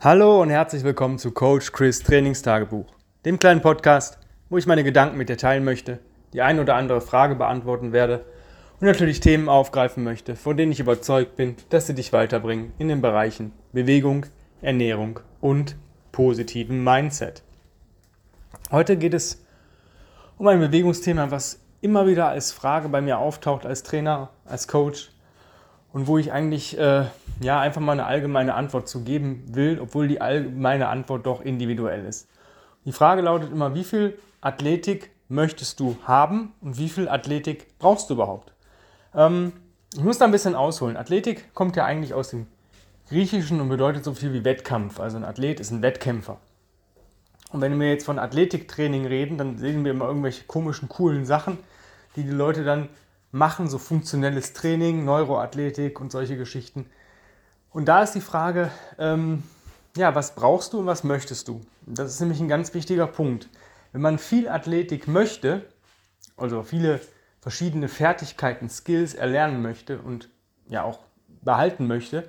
Hallo und herzlich willkommen zu Coach Chris Trainingstagebuch, dem kleinen Podcast, wo ich meine Gedanken mit dir teilen möchte, die ein oder andere Frage beantworten werde und natürlich Themen aufgreifen möchte, von denen ich überzeugt bin, dass sie dich weiterbringen in den Bereichen Bewegung, Ernährung und positiven Mindset. Heute geht es um ein Bewegungsthema, was immer wieder als Frage bei mir auftaucht als Trainer, als Coach und wo ich eigentlich äh, ja, einfach mal eine allgemeine Antwort zu geben will, obwohl die allgemeine Antwort doch individuell ist. Die Frage lautet immer, wie viel Athletik möchtest du haben und wie viel Athletik brauchst du überhaupt? Ähm, ich muss da ein bisschen ausholen. Athletik kommt ja eigentlich aus dem Griechischen und bedeutet so viel wie Wettkampf. Also ein Athlet ist ein Wettkämpfer. Und wenn wir jetzt von Athletiktraining reden, dann sehen wir immer irgendwelche komischen, coolen Sachen, die die Leute dann machen, so funktionelles Training, Neuroathletik und solche Geschichten. Und da ist die Frage, ähm, ja, was brauchst du und was möchtest du? Das ist nämlich ein ganz wichtiger Punkt. Wenn man viel Athletik möchte, also viele verschiedene Fertigkeiten, Skills erlernen möchte und ja auch behalten möchte,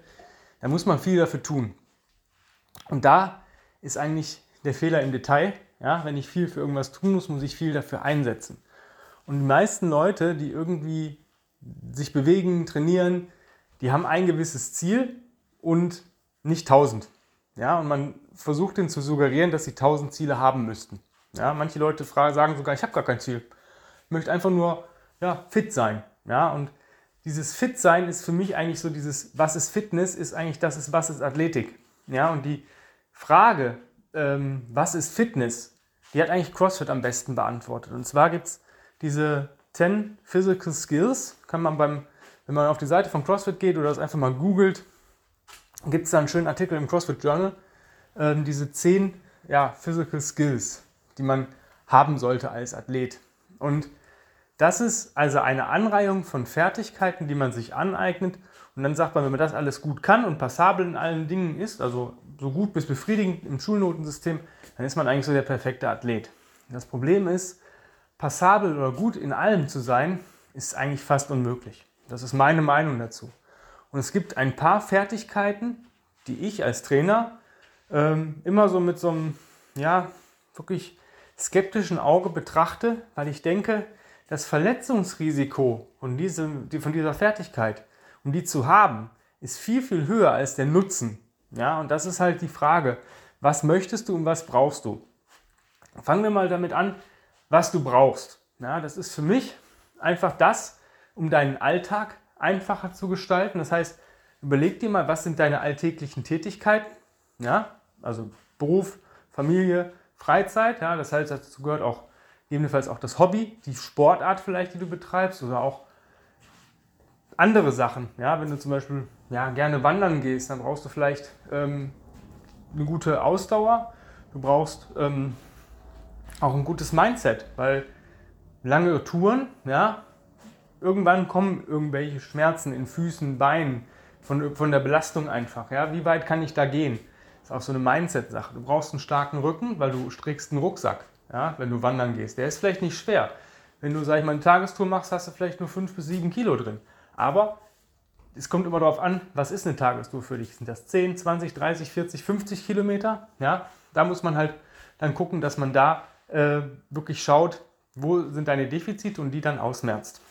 dann muss man viel dafür tun. Und da ist eigentlich der Fehler im Detail. Ja, wenn ich viel für irgendwas tun muss, muss ich viel dafür einsetzen. Und die meisten Leute, die irgendwie sich bewegen, trainieren, die haben ein gewisses Ziel und nicht 1000. Ja, und man versucht ihnen zu suggerieren, dass sie 1000 Ziele haben müssten. Ja, manche Leute fragen, sagen sogar, ich habe gar kein Ziel. Ich möchte einfach nur ja, fit sein. Ja, und dieses Fit-Sein ist für mich eigentlich so dieses, was ist Fitness, ist eigentlich das, ist, was ist Athletik. Ja, und die Frage, ähm, was ist Fitness, die hat eigentlich CrossFit am besten beantwortet. Und zwar gibt es diese 10 Physical Skills, kann man beim, wenn man auf die Seite von CrossFit geht oder das einfach mal googelt, gibt es da einen schönen Artikel im CrossFit Journal, äh, diese zehn ja, Physical Skills, die man haben sollte als Athlet. Und das ist also eine Anreihung von Fertigkeiten, die man sich aneignet. Und dann sagt man, wenn man das alles gut kann und passabel in allen Dingen ist, also so gut bis befriedigend im Schulnotensystem, dann ist man eigentlich so der perfekte Athlet. Das Problem ist, passabel oder gut in allem zu sein, ist eigentlich fast unmöglich. Das ist meine Meinung dazu. Und es gibt ein paar Fertigkeiten, die ich als Trainer ähm, immer so mit so einem, ja, wirklich skeptischen Auge betrachte, weil ich denke, das Verletzungsrisiko von, diesem, von dieser Fertigkeit, um die zu haben, ist viel, viel höher als der Nutzen. Ja, und das ist halt die Frage, was möchtest du und was brauchst du? Fangen wir mal damit an, was du brauchst. Ja, das ist für mich einfach das, um deinen Alltag einfacher zu gestalten. Das heißt, überleg dir mal, was sind deine alltäglichen Tätigkeiten? Ja, also Beruf, Familie, Freizeit. Ja, das heißt, dazu gehört auch gegebenenfalls auch das Hobby, die Sportart vielleicht, die du betreibst oder auch andere Sachen. Ja, wenn du zum Beispiel ja, gerne wandern gehst, dann brauchst du vielleicht ähm, eine gute Ausdauer. Du brauchst ähm, auch ein gutes Mindset, weil lange Touren, ja, irgendwann kommen irgendwelche Schmerzen in Füßen, Beinen, von, von der Belastung einfach. Ja? Wie weit kann ich da gehen? Das ist auch so eine Mindset-Sache. Du brauchst einen starken Rücken, weil du strickst einen Rucksack, ja? wenn du wandern gehst. Der ist vielleicht nicht schwer. Wenn du, sag ich mal, eine Tagestour machst, hast du vielleicht nur 5 bis 7 Kilo drin. Aber es kommt immer darauf an, was ist eine Tagestour für dich? Sind das 10, 20, 30, 40, 50 Kilometer? Ja, da muss man halt dann gucken, dass man da äh, wirklich schaut, wo sind deine Defizite und die dann ausmerzt.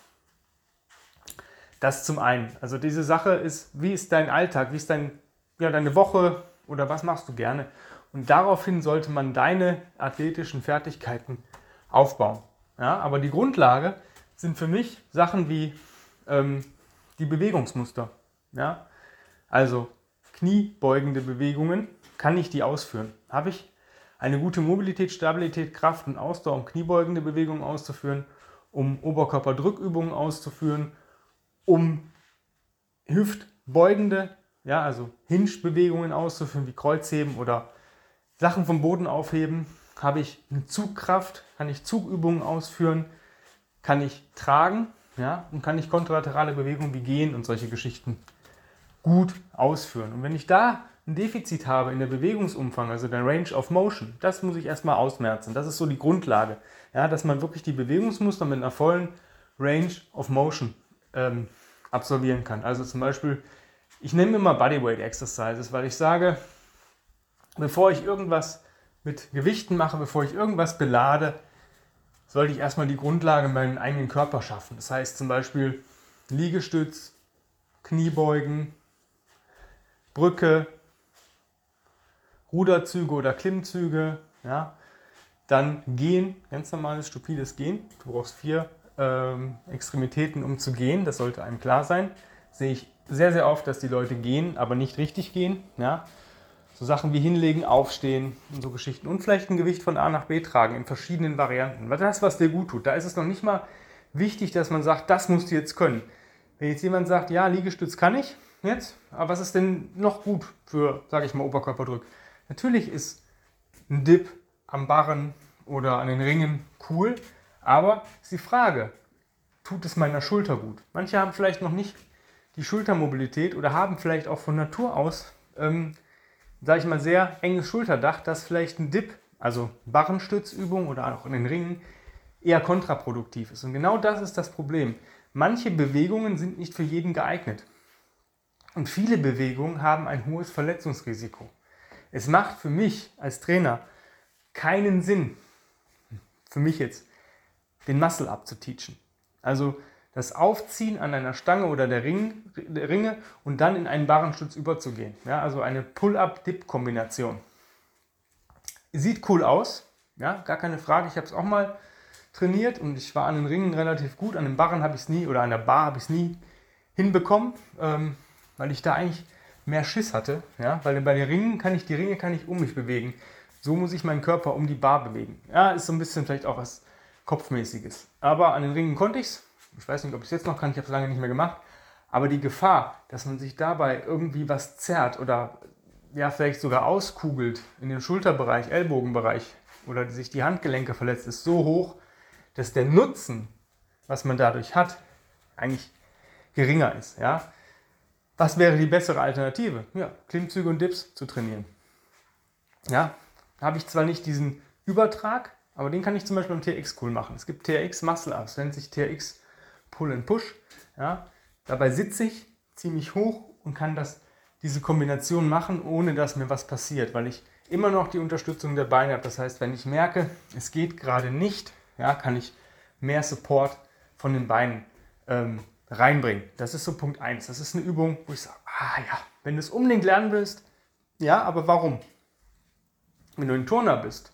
Das zum einen. Also diese Sache ist, wie ist dein Alltag, wie ist dein, ja, deine Woche oder was machst du gerne? Und daraufhin sollte man deine athletischen Fertigkeiten aufbauen. Ja, aber die Grundlage sind für mich Sachen wie ähm, die Bewegungsmuster. Ja? Also kniebeugende Bewegungen, kann ich die ausführen? Habe ich eine gute Mobilität, Stabilität, Kraft und Ausdauer, um kniebeugende Bewegungen auszuführen, um Oberkörperdrückübungen auszuführen, um hüftbeugende, ja, also Hinge-Bewegungen auszuführen, wie Kreuzheben oder Sachen vom Boden aufheben. Habe ich eine Zugkraft, kann ich Zugübungen ausführen, kann ich tragen, ja, und kann ich kontralaterale Bewegungen wie Gehen und solche Geschichten gut ausführen. Und wenn ich da ein Defizit habe in der Bewegungsumfang, also der Range of Motion, das muss ich erstmal ausmerzen. Das ist so die Grundlage, ja, dass man wirklich die Bewegungsmuster mit einer vollen Range of Motion ähm, absolvieren kann. Also zum Beispiel, ich nehme immer Bodyweight Exercises, weil ich sage, bevor ich irgendwas mit Gewichten mache, bevor ich irgendwas belade, sollte ich erstmal die Grundlage in meinem eigenen Körper schaffen. Das heißt zum Beispiel Liegestütz, Kniebeugen, Brücke, Ruderzüge oder Klimmzüge, ja. Dann Gehen, ganz normales, stupides Gehen. Du brauchst vier ähm, Extremitäten, um zu gehen, das sollte einem klar sein. Sehe ich sehr, sehr oft, dass die Leute gehen, aber nicht richtig gehen. Ja. So Sachen wie hinlegen, aufstehen und so Geschichten. Und vielleicht ein Gewicht von A nach B tragen in verschiedenen Varianten. Weil das, was dir gut tut. Da ist es noch nicht mal wichtig, dass man sagt, das musst du jetzt können. Wenn jetzt jemand sagt, ja, Liegestütz kann ich jetzt, aber was ist denn noch gut für, sage ich mal, Oberkörperdrück? Natürlich ist ein Dip am Barren oder an den Ringen cool, aber ist die Frage, tut es meiner Schulter gut? Manche haben vielleicht noch nicht die Schultermobilität oder haben vielleicht auch von Natur aus ähm, sage ich mal, sehr enges Schulterdach, dass vielleicht ein Dip, also Barrenstützübung oder auch in den Ringen, eher kontraproduktiv ist. Und genau das ist das Problem. Manche Bewegungen sind nicht für jeden geeignet. Und viele Bewegungen haben ein hohes Verletzungsrisiko. Es macht für mich als Trainer keinen Sinn, für mich jetzt, den Muscle abzuteachen. Also das Aufziehen an einer Stange oder der, Ring, der Ringe und dann in einen Barrenstütz überzugehen. Ja, also eine Pull-up-Dip-Kombination. Sieht cool aus, ja, gar keine Frage. Ich habe es auch mal trainiert und ich war an den Ringen relativ gut. An den Barren habe ich es nie oder an der Bar habe ich es nie hinbekommen, ähm, weil ich da eigentlich mehr Schiss hatte. Ja? Weil bei den Ringen kann ich die Ringe kann ich um mich bewegen. So muss ich meinen Körper um die Bar bewegen. Ja, ist so ein bisschen vielleicht auch was Kopfmäßiges. Aber an den Ringen konnte ich es ich weiß nicht, ob ich es jetzt noch kann, ich habe es lange nicht mehr gemacht, aber die Gefahr, dass man sich dabei irgendwie was zerrt oder ja, vielleicht sogar auskugelt in den Schulterbereich, Ellbogenbereich oder sich die Handgelenke verletzt, ist so hoch, dass der Nutzen, was man dadurch hat, eigentlich geringer ist. Ja? Was wäre die bessere Alternative? Ja, Klimmzüge und Dips zu trainieren. Ja, habe ich zwar nicht diesen Übertrag, aber den kann ich zum Beispiel im TX cool machen. Es gibt TRX Muscle Ups, nennt sich TRX Pull and Push. Ja. Dabei sitze ich ziemlich hoch und kann das, diese Kombination machen, ohne dass mir was passiert, weil ich immer noch die Unterstützung der Beine habe. Das heißt, wenn ich merke, es geht gerade nicht, ja, kann ich mehr Support von den Beinen ähm, reinbringen. Das ist so Punkt 1. Das ist eine Übung, wo ich sage, ah ja, wenn du es unbedingt lernen willst, ja, aber warum? Wenn du ein Turner bist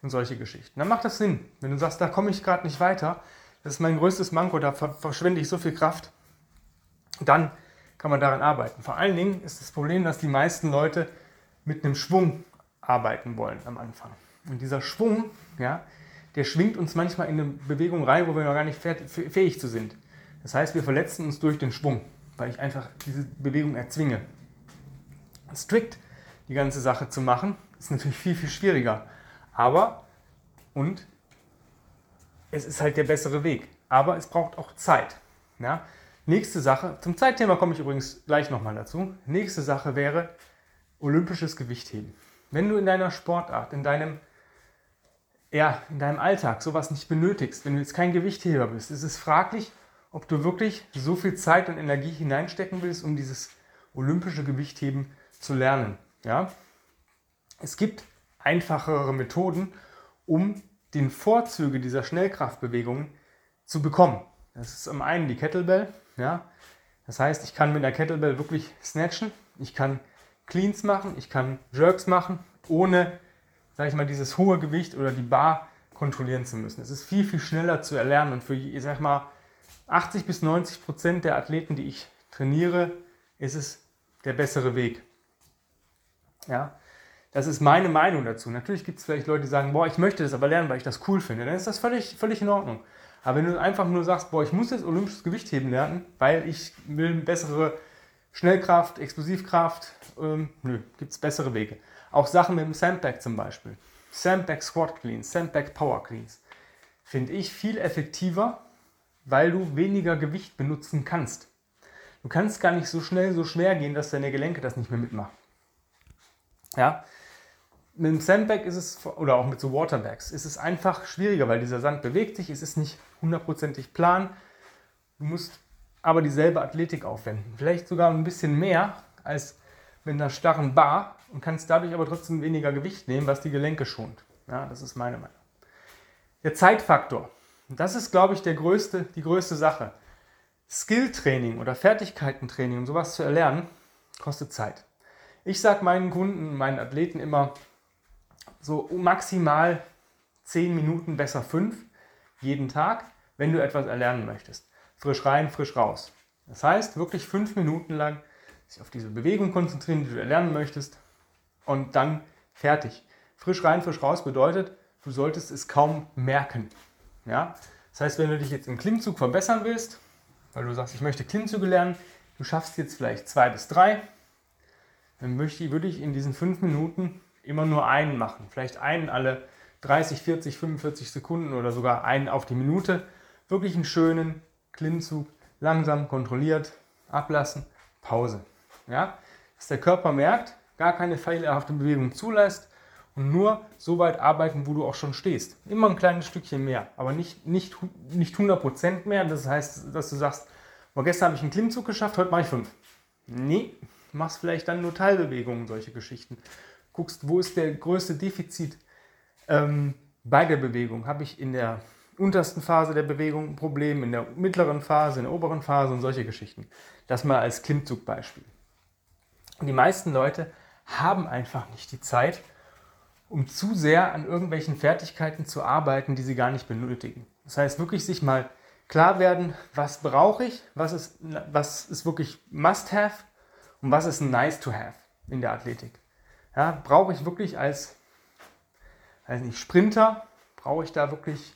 und solche Geschichten, dann macht das Sinn. Wenn du sagst, da komme ich gerade nicht weiter, das ist mein größtes Manko, da verschwende ich so viel Kraft. Dann kann man daran arbeiten. Vor allen Dingen ist das Problem, dass die meisten Leute mit einem Schwung arbeiten wollen am Anfang. Und dieser Schwung, ja, der schwingt uns manchmal in eine Bewegung rein, wo wir noch gar nicht fähig zu sind. Das heißt, wir verletzen uns durch den Schwung, weil ich einfach diese Bewegung erzwinge. Strikt die ganze Sache zu machen, ist natürlich viel, viel schwieriger. Aber, und es ist halt der bessere Weg. Aber es braucht auch Zeit. Ja? Nächste Sache, zum Zeitthema komme ich übrigens gleich nochmal dazu. Nächste Sache wäre olympisches Gewichtheben. Wenn du in deiner Sportart, in deinem, ja, in deinem Alltag sowas nicht benötigst, wenn du jetzt kein Gewichtheber bist, ist es fraglich, ob du wirklich so viel Zeit und Energie hineinstecken willst, um dieses olympische Gewichtheben zu lernen. Ja? Es gibt einfachere Methoden, um die Vorzüge dieser Schnellkraftbewegungen zu bekommen. Das ist zum einen die Kettlebell. Ja? Das heißt, ich kann mit der Kettlebell wirklich snatchen, ich kann Cleans machen, ich kann Jerks machen, ohne, sage ich mal, dieses hohe Gewicht oder die Bar kontrollieren zu müssen. Es ist viel, viel schneller zu erlernen und für, ich sag mal, 80 bis 90 Prozent der Athleten, die ich trainiere, ist es der bessere Weg. Ja? Das ist meine Meinung dazu. Natürlich gibt es vielleicht Leute, die sagen, boah, ich möchte das aber lernen, weil ich das cool finde. Dann ist das völlig, völlig in Ordnung. Aber wenn du einfach nur sagst, boah, ich muss jetzt olympisches Gewichtheben lernen, weil ich will bessere Schnellkraft, Explosivkraft, ähm, nö, gibt es bessere Wege. Auch Sachen mit dem Sandbag zum Beispiel. Sandbag Squat Cleans, Sandbag Power Cleans. Finde ich viel effektiver, weil du weniger Gewicht benutzen kannst. Du kannst gar nicht so schnell, so schwer gehen, dass deine Gelenke das nicht mehr mitmachen. Ja, mit dem Sandbag ist es, oder auch mit so Waterbags, ist es einfach schwieriger, weil dieser Sand bewegt sich, es ist nicht hundertprozentig plan. Du musst aber dieselbe Athletik aufwenden. Vielleicht sogar ein bisschen mehr als mit einer starren Bar und kannst dadurch aber trotzdem weniger Gewicht nehmen, was die Gelenke schont. Ja, das ist meine Meinung. Der Zeitfaktor. Das ist, glaube ich, der größte, die größte Sache. Skilltraining oder Fertigkeitentraining, um sowas zu erlernen, kostet Zeit. Ich sage meinen Kunden, meinen Athleten immer so maximal 10 Minuten, besser 5 jeden Tag, wenn du etwas erlernen möchtest. Frisch rein, frisch raus. Das heißt, wirklich 5 Minuten lang sich auf diese Bewegung konzentrieren, die du erlernen möchtest und dann fertig. Frisch rein, frisch raus bedeutet, du solltest es kaum merken. Ja? Das heißt, wenn du dich jetzt im Klimmzug verbessern willst, weil du sagst, ich möchte Klimmzüge lernen, du schaffst jetzt vielleicht zwei bis drei, dann würde ich in diesen fünf Minuten immer nur einen machen. Vielleicht einen alle 30, 40, 45 Sekunden oder sogar einen auf die Minute. Wirklich einen schönen Klimmzug, langsam, kontrolliert, ablassen, Pause. Ja? Dass der Körper merkt, gar keine fehlerhafte Bewegung zulässt und nur so weit arbeiten, wo du auch schon stehst. Immer ein kleines Stückchen mehr, aber nicht, nicht, nicht 100% mehr. Das heißt, dass du sagst, oh, gestern habe ich einen Klimmzug geschafft, heute mache ich fünf. Nee, machst vielleicht dann nur Teilbewegungen, solche Geschichten. Guckst, wo ist der größte Defizit ähm, bei der Bewegung? Habe ich in der untersten Phase der Bewegung ein Problem, in der mittleren Phase, in der oberen Phase und solche Geschichten. Das mal als Klimmzugbeispiel. Die meisten Leute haben einfach nicht die Zeit, um zu sehr an irgendwelchen Fertigkeiten zu arbeiten, die sie gar nicht benötigen. Das heißt, wirklich sich mal klar werden, was brauche ich, was ist, was ist wirklich Must-Have und was ist Nice-to-Have in der Athletik. Ja, brauche ich wirklich als, als nicht Sprinter, brauche ich da wirklich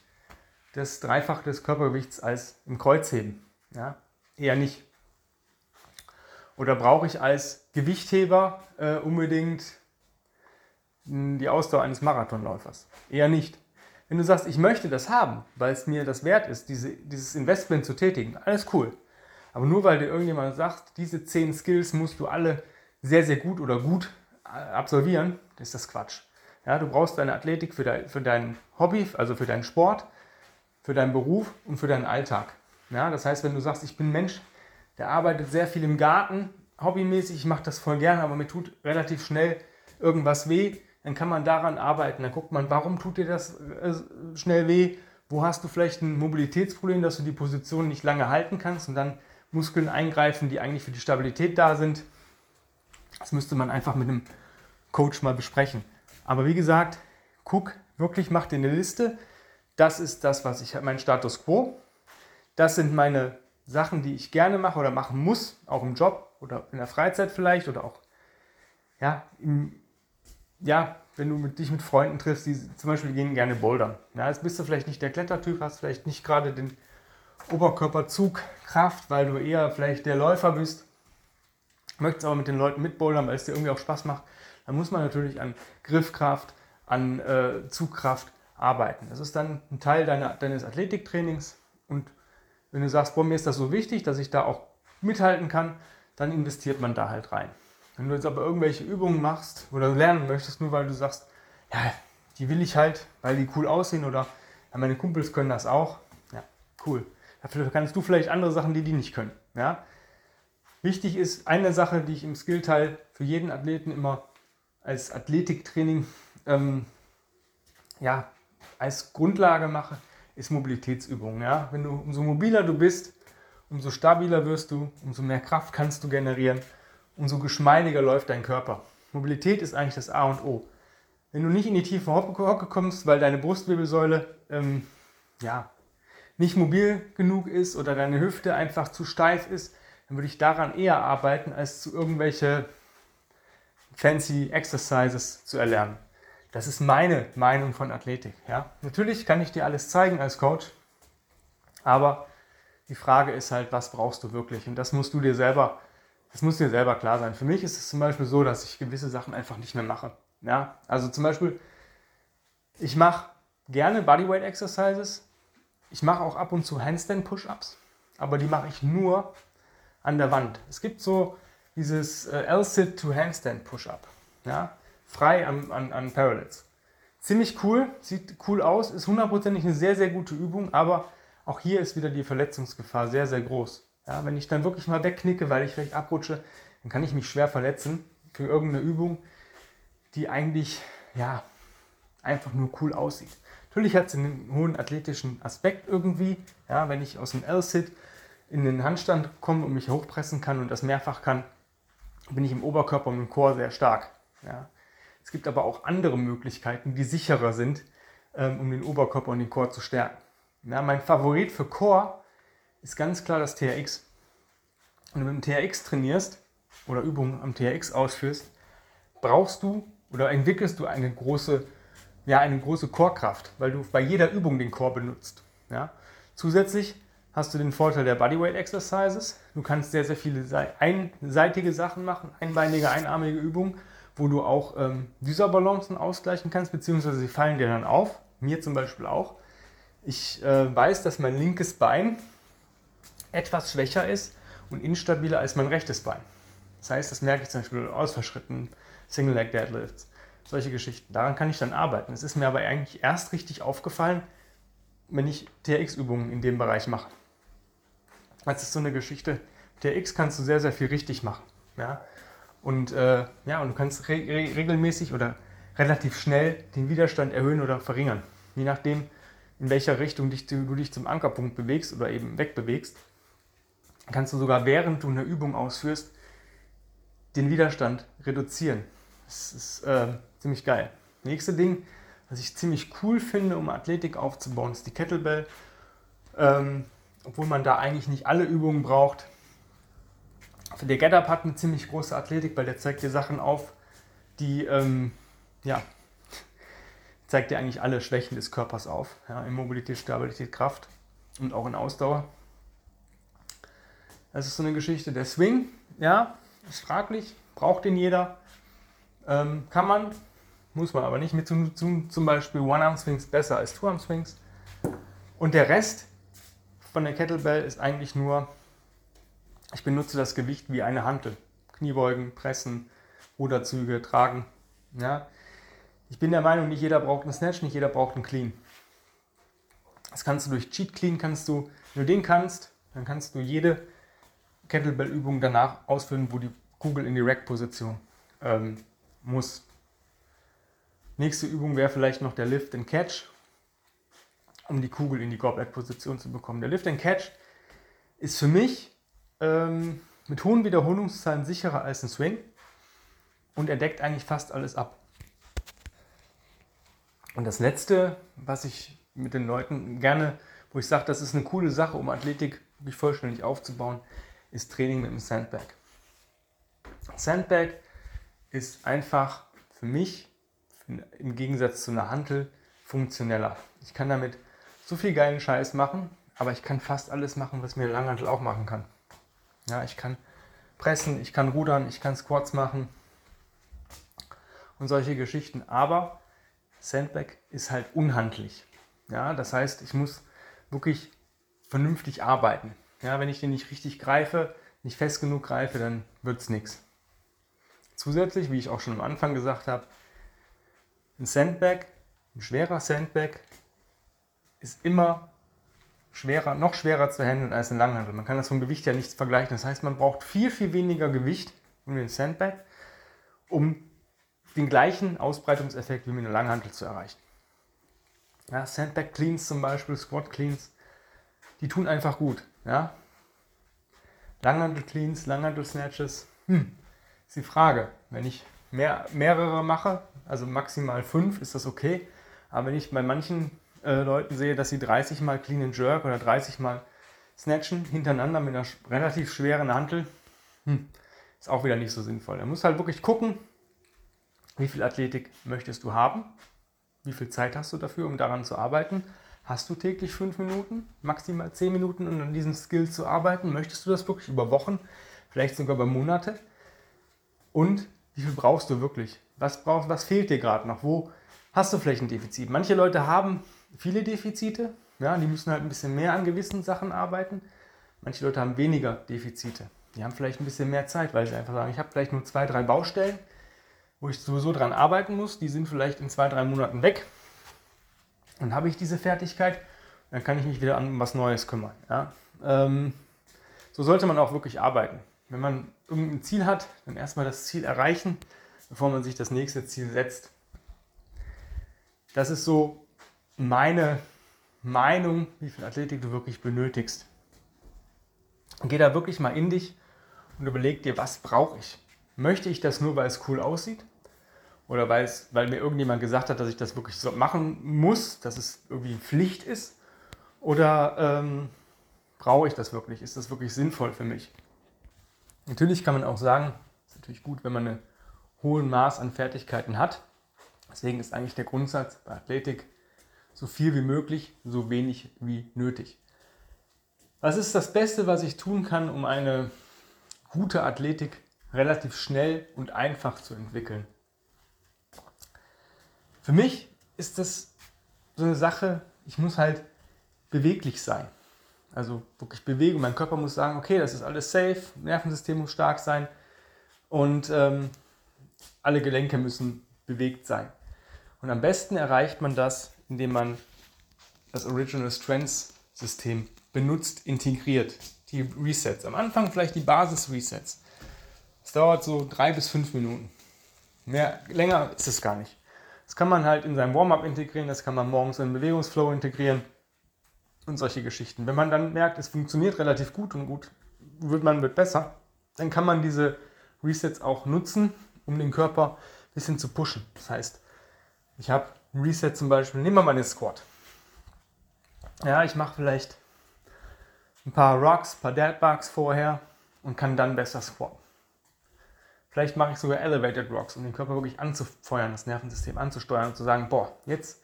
das Dreifache des Körpergewichts als im Kreuzheben? Ja, eher nicht. Oder brauche ich als Gewichtheber äh, unbedingt die Ausdauer eines Marathonläufers. Eher nicht. Wenn du sagst, ich möchte das haben, weil es mir das wert ist, diese, dieses Investment zu tätigen, alles cool. Aber nur weil dir irgendjemand sagt, diese zehn Skills musst du alle sehr, sehr gut oder gut äh, absolvieren, ist das Quatsch. Ja, du brauchst deine Athletik für dein, für dein Hobby, also für deinen Sport, für deinen Beruf und für deinen Alltag. Ja, das heißt, wenn du sagst, ich bin Mensch, der arbeitet sehr viel im Garten, hobbymäßig, ich mache das voll gerne, aber mir tut relativ schnell irgendwas weh, dann kann man daran arbeiten. Dann guckt man, warum tut dir das äh, schnell weh? Wo hast du vielleicht ein Mobilitätsproblem, dass du die Position nicht lange halten kannst und dann Muskeln eingreifen, die eigentlich für die Stabilität da sind. Das müsste man einfach mit einem Coach mal besprechen. Aber wie gesagt, guck, wirklich mach dir eine Liste. Das ist das, was ich mein Status quo. Das sind meine Sachen, die ich gerne mache oder machen muss, auch im Job oder in der Freizeit vielleicht oder auch ja, im, ja, wenn du mit, dich mit Freunden triffst, die zum Beispiel gehen gerne bouldern. Ja, jetzt bist du vielleicht nicht der Klettertyp, hast vielleicht nicht gerade den Oberkörperzugkraft, weil du eher vielleicht der Läufer bist, möchtest aber mit den Leuten mitbouldern, weil es dir irgendwie auch Spaß macht, dann muss man natürlich an Griffkraft, an äh, Zugkraft arbeiten. Das ist dann ein Teil deiner, deines Athletiktrainings und wenn du sagst, boah, mir ist das so wichtig, dass ich da auch mithalten kann, dann investiert man da halt rein. Wenn du jetzt aber irgendwelche Übungen machst oder lernen möchtest, nur weil du sagst, ja, die will ich halt, weil die cool aussehen oder ja, meine Kumpels können das auch, ja, cool. Dafür kannst du vielleicht andere Sachen, die die nicht können. Ja? Wichtig ist eine Sache, die ich im Skillteil für jeden Athleten immer als Athletiktraining ähm, ja, als Grundlage mache, ist Mobilitätsübungen. Ja? Wenn du umso mobiler du bist, umso stabiler wirst du, umso mehr Kraft kannst du generieren umso geschmeidiger läuft dein Körper. Mobilität ist eigentlich das A und O. Wenn du nicht in die tiefe Hocke kommst, weil deine Brustwirbelsäule ähm, ja, nicht mobil genug ist oder deine Hüfte einfach zu steif ist, dann würde ich daran eher arbeiten, als zu irgendwelche fancy Exercises zu erlernen. Das ist meine Meinung von Athletik. Ja? Natürlich kann ich dir alles zeigen als Coach, aber die Frage ist halt, was brauchst du wirklich? Und das musst du dir selber das muss dir selber klar sein. Für mich ist es zum Beispiel so, dass ich gewisse Sachen einfach nicht mehr mache. Ja? Also zum Beispiel, ich mache gerne Bodyweight Exercises. Ich mache auch ab und zu Handstand Push-Ups, aber die mache ich nur an der Wand. Es gibt so dieses äh, L-Sit to Handstand Push-Up. Ja? Frei an, an, an Parallels. Ziemlich cool, sieht cool aus, ist hundertprozentig eine sehr, sehr gute Übung, aber auch hier ist wieder die Verletzungsgefahr sehr, sehr groß. Ja, wenn ich dann wirklich mal wegknicke, weil ich vielleicht abrutsche, dann kann ich mich schwer verletzen für irgendeine Übung, die eigentlich ja einfach nur cool aussieht. Natürlich hat sie einen hohen athletischen Aspekt irgendwie. Ja, wenn ich aus dem L-Sit in den Handstand komme und mich hochpressen kann und das mehrfach kann, bin ich im Oberkörper und im Chor sehr stark. Ja. Es gibt aber auch andere Möglichkeiten, die sicherer sind, ähm, um den Oberkörper und den Chor zu stärken. Ja, mein Favorit für Chor ist ganz klar das TRX. Wenn du mit dem TRX trainierst oder Übungen am TRX ausführst, brauchst du oder entwickelst du eine große, ja, eine große Chorkraft, weil du bei jeder Übung den Chor benutzt. Ja. Zusätzlich hast du den Vorteil der Bodyweight Exercises. Du kannst sehr, sehr viele einseitige Sachen machen, einbeinige, einarmige Übungen, wo du auch ähm, dieser Balancen ausgleichen kannst, beziehungsweise sie fallen dir dann auf. Mir zum Beispiel auch. Ich äh, weiß, dass mein linkes Bein etwas schwächer ist und instabiler als mein rechtes Bein. Das heißt, das merke ich zum Beispiel aus verschritten Single Leg Deadlifts, solche Geschichten. Daran kann ich dann arbeiten. Es ist mir aber eigentlich erst richtig aufgefallen, wenn ich TRX-Übungen in dem Bereich mache. Das ist so eine Geschichte. TRX kannst du sehr, sehr viel richtig machen. Ja? Und, äh, ja, und du kannst re re regelmäßig oder relativ schnell den Widerstand erhöhen oder verringern. Je nachdem, in welcher Richtung dich, du dich zum Ankerpunkt bewegst oder eben wegbewegst, kannst du sogar während du eine Übung ausführst, den Widerstand reduzieren. Das ist äh, ziemlich geil. Nächste Ding, was ich ziemlich cool finde, um Athletik aufzubauen, ist die Kettlebell. Ähm, obwohl man da eigentlich nicht alle Übungen braucht. Der Get-Up hat eine ziemlich große Athletik, weil der zeigt dir Sachen auf, die, ähm, ja, zeigt dir eigentlich alle Schwächen des Körpers auf. Ja, in Stabilität, Kraft und auch in Ausdauer. Das ist so eine Geschichte. Der Swing, ja, ist fraglich, braucht den jeder. Ähm, kann man, muss man aber nicht. Mit zum, zum, zum Beispiel One-Arm-Swings besser als Two-Arm-Swings. Und der Rest von der Kettlebell ist eigentlich nur, ich benutze das Gewicht wie eine Hantel. Kniebeugen, Pressen, Ruderzüge, Tragen. Ja. Ich bin der Meinung, nicht jeder braucht einen Snatch, nicht jeder braucht einen Clean. Das kannst du durch Cheat Clean, kannst du, wenn du den kannst, dann kannst du jede Kettlebell-Übung danach ausführen, wo die Kugel in die Rack-Position ähm, muss. Nächste Übung wäre vielleicht noch der Lift and Catch, um die Kugel in die Goblet-Position zu bekommen. Der Lift and Catch ist für mich ähm, mit hohen Wiederholungszahlen sicherer als ein Swing und er deckt eigentlich fast alles ab. Und das letzte, was ich mit den Leuten gerne, wo ich sage, das ist eine coole Sache, um Athletik wirklich vollständig aufzubauen, ist Training mit dem Sandbag. Sandbag ist einfach für mich im Gegensatz zu einer Hantel funktioneller. Ich kann damit so viel geilen Scheiß machen, aber ich kann fast alles machen, was mir Langhantel auch machen kann. Ja, ich kann pressen, ich kann rudern, ich kann Squats machen und solche Geschichten. Aber Sandbag ist halt unhandlich. Ja, das heißt, ich muss wirklich vernünftig arbeiten. Ja, wenn ich den nicht richtig greife, nicht fest genug greife, dann wird es nichts. Zusätzlich, wie ich auch schon am Anfang gesagt habe, ein Sandbag, ein schwerer Sandbag ist immer schwerer, noch schwerer zu handeln als ein Langhandel. Man kann das vom Gewicht ja nicht vergleichen. Das heißt, man braucht viel, viel weniger Gewicht um den Sandbag, um den gleichen Ausbreitungseffekt wie mit einer Langhandel zu erreichen. Ja, Sandbag Cleans zum Beispiel, Squat Cleans, die tun einfach gut. Ja? Langhandel Cleans, Langhandel Snatches, hm, ist die Frage. Wenn ich mehr, mehrere mache, also maximal fünf, ist das okay. Aber wenn ich bei manchen äh, Leuten sehe, dass sie 30 mal Clean and Jerk oder 30 mal snatchen hintereinander mit einer relativ schweren Hantel, hm, ist auch wieder nicht so sinnvoll. Da muss halt wirklich gucken, wie viel Athletik möchtest du haben, wie viel Zeit hast du dafür, um daran zu arbeiten. Hast du täglich fünf Minuten, maximal zehn Minuten, um an diesen Skills zu arbeiten? Möchtest du das wirklich über Wochen, vielleicht sogar über Monate? Und wie viel brauchst du wirklich? Was, brauchst, was fehlt dir gerade noch? Wo hast du vielleicht ein Defizit? Manche Leute haben viele Defizite. Ja, die müssen halt ein bisschen mehr an gewissen Sachen arbeiten. Manche Leute haben weniger Defizite. Die haben vielleicht ein bisschen mehr Zeit, weil sie einfach sagen, ich habe vielleicht nur zwei, drei Baustellen, wo ich sowieso dran arbeiten muss. Die sind vielleicht in zwei, drei Monaten weg. Dann habe ich diese Fertigkeit, dann kann ich mich wieder an was Neues kümmern. Ja? Ähm, so sollte man auch wirklich arbeiten. Wenn man irgendein Ziel hat, dann erstmal das Ziel erreichen, bevor man sich das nächste Ziel setzt. Das ist so meine Meinung, wie viel Athletik du wirklich benötigst. Geh da wirklich mal in dich und überleg dir, was brauche ich? Möchte ich das nur, weil es cool aussieht? Oder weil, es, weil mir irgendjemand gesagt hat, dass ich das wirklich so machen muss, dass es irgendwie Pflicht ist? Oder ähm, brauche ich das wirklich? Ist das wirklich sinnvoll für mich? Natürlich kann man auch sagen, es ist natürlich gut, wenn man ein hohes Maß an Fertigkeiten hat. Deswegen ist eigentlich der Grundsatz bei Athletik so viel wie möglich, so wenig wie nötig. Was ist das Beste, was ich tun kann, um eine gute Athletik relativ schnell und einfach zu entwickeln? Für mich ist das so eine Sache, ich muss halt beweglich sein. Also wirklich Bewegung. Mein Körper muss sagen, okay, das ist alles safe, Nervensystem muss stark sein und ähm, alle Gelenke müssen bewegt sein. Und am besten erreicht man das, indem man das Original Strengths System benutzt, integriert. Die Resets. Am Anfang vielleicht die Basis-Resets. Es dauert so drei bis fünf Minuten. Mehr, länger ist es gar nicht. Das kann man halt in seinem Warm-up integrieren, das kann man morgens in den Bewegungsflow integrieren und solche Geschichten. Wenn man dann merkt, es funktioniert relativ gut und gut, wird man wird besser, dann kann man diese Resets auch nutzen, um den Körper ein bisschen zu pushen. Das heißt, ich habe ein Reset zum Beispiel, nehmen wir mal den Squat. Ja, ich mache vielleicht ein paar Rocks, ein paar Deadbugs vorher und kann dann besser squatten. Vielleicht mache ich sogar Elevated Rocks, um den Körper wirklich anzufeuern, das Nervensystem anzusteuern und zu sagen, boah, jetzt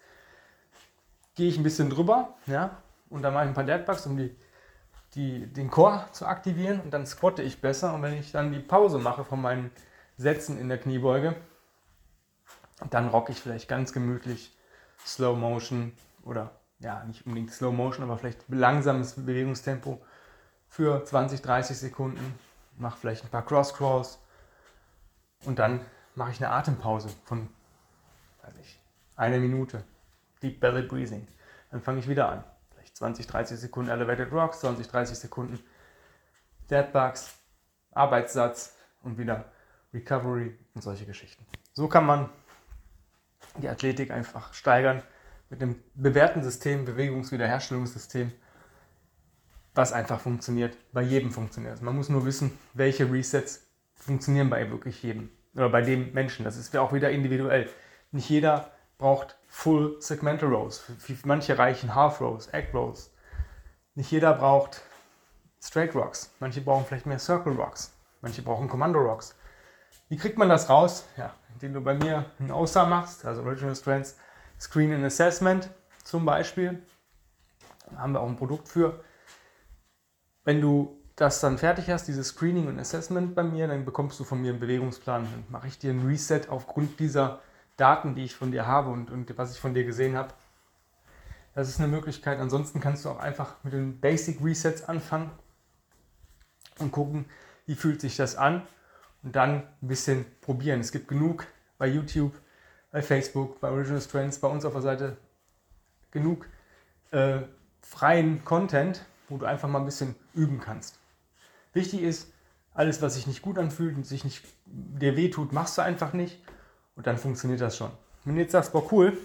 gehe ich ein bisschen drüber, ja, und dann mache ich ein paar Deadbugs, um die, die, den Core zu aktivieren und dann squatte ich besser. Und wenn ich dann die Pause mache von meinen Sätzen in der Kniebeuge, dann rocke ich vielleicht ganz gemütlich Slow Motion oder ja, nicht unbedingt Slow Motion, aber vielleicht langsames Bewegungstempo für 20, 30 Sekunden, mache vielleicht ein paar Cross Crawls und dann mache ich eine Atempause von weiß ich, eine Minute. Deep Belly Breathing. Dann fange ich wieder an. Vielleicht 20, 30 Sekunden Elevated Rocks, 20, 30 Sekunden Dead Bugs, Arbeitssatz und wieder Recovery und solche Geschichten. So kann man die Athletik einfach steigern mit einem bewährten System, Bewegungswiederherstellungssystem, was einfach funktioniert, bei jedem funktioniert. Man muss nur wissen, welche Resets funktionieren bei wirklich jedem oder bei dem Menschen. Das ist auch wieder individuell. Nicht jeder braucht Full Segmental Rows. Manche reichen Half Rows, Egg Rows. Nicht jeder braucht Straight Rocks. Manche brauchen vielleicht mehr Circle Rocks. Manche brauchen Commando Rocks. Wie kriegt man das raus? Ja, indem du bei mir einen OSA machst, also Original Strengths Screen and Assessment zum Beispiel. Da haben wir auch ein Produkt für. Wenn du das dann fertig hast, dieses Screening und Assessment bei mir, dann bekommst du von mir einen Bewegungsplan. Dann mache ich dir ein Reset aufgrund dieser Daten, die ich von dir habe und, und was ich von dir gesehen habe. Das ist eine Möglichkeit. Ansonsten kannst du auch einfach mit den Basic Resets anfangen und gucken, wie fühlt sich das an und dann ein bisschen probieren. Es gibt genug bei YouTube bei Facebook, bei Original Strengths, bei uns auf der Seite genug äh, freien Content, wo du einfach mal ein bisschen üben kannst. Wichtig ist, alles, was sich nicht gut anfühlt und sich nicht dir wehtut, machst du einfach nicht und dann funktioniert das schon. Wenn du jetzt sagst, boah, cool,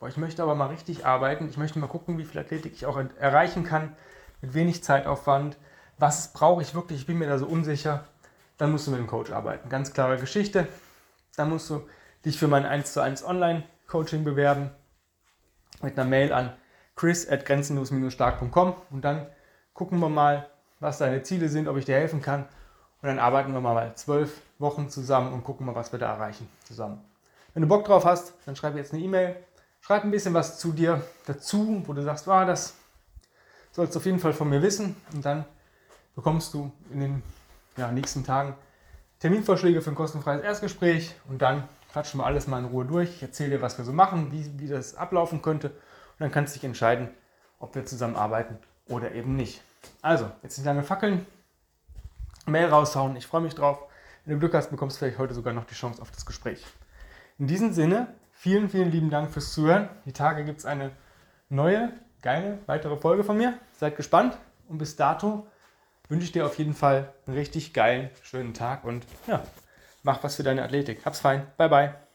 boah, ich möchte aber mal richtig arbeiten, ich möchte mal gucken, wie viel Athletik ich auch erreichen kann, mit wenig Zeitaufwand, was brauche ich wirklich, ich bin mir da so unsicher, dann musst du mit dem Coach arbeiten. Ganz klare Geschichte. Dann musst du dich für mein 1 zu 1 Online-Coaching bewerben mit einer Mail an chris at grenzenlos-stark.com und dann gucken wir mal, was deine Ziele sind, ob ich dir helfen kann und dann arbeiten wir mal zwölf Wochen zusammen und gucken mal, was wir da erreichen zusammen. Wenn du Bock drauf hast, dann schreib jetzt eine E-Mail, schreib ein bisschen was zu dir dazu, wo du sagst, ah, das sollst du auf jeden Fall von mir wissen und dann bekommst du in den ja, nächsten Tagen Terminvorschläge für ein kostenfreies Erstgespräch und dann quatschen wir alles mal in Ruhe durch. Ich erzähle dir, was wir so machen, wie, wie das ablaufen könnte. Und dann kannst du dich entscheiden, ob wir zusammenarbeiten oder eben nicht. Also, jetzt nicht lange fackeln. Mail raushauen. Ich freue mich drauf. Wenn du Glück hast, bekommst du vielleicht heute sogar noch die Chance auf das Gespräch. In diesem Sinne, vielen, vielen lieben Dank fürs Zuhören. Die Tage gibt es eine neue, geile, weitere Folge von mir. Seid gespannt. Und bis dato wünsche ich dir auf jeden Fall einen richtig geilen, schönen Tag und ja, mach was für deine Athletik. Hab's fein. Bye, bye.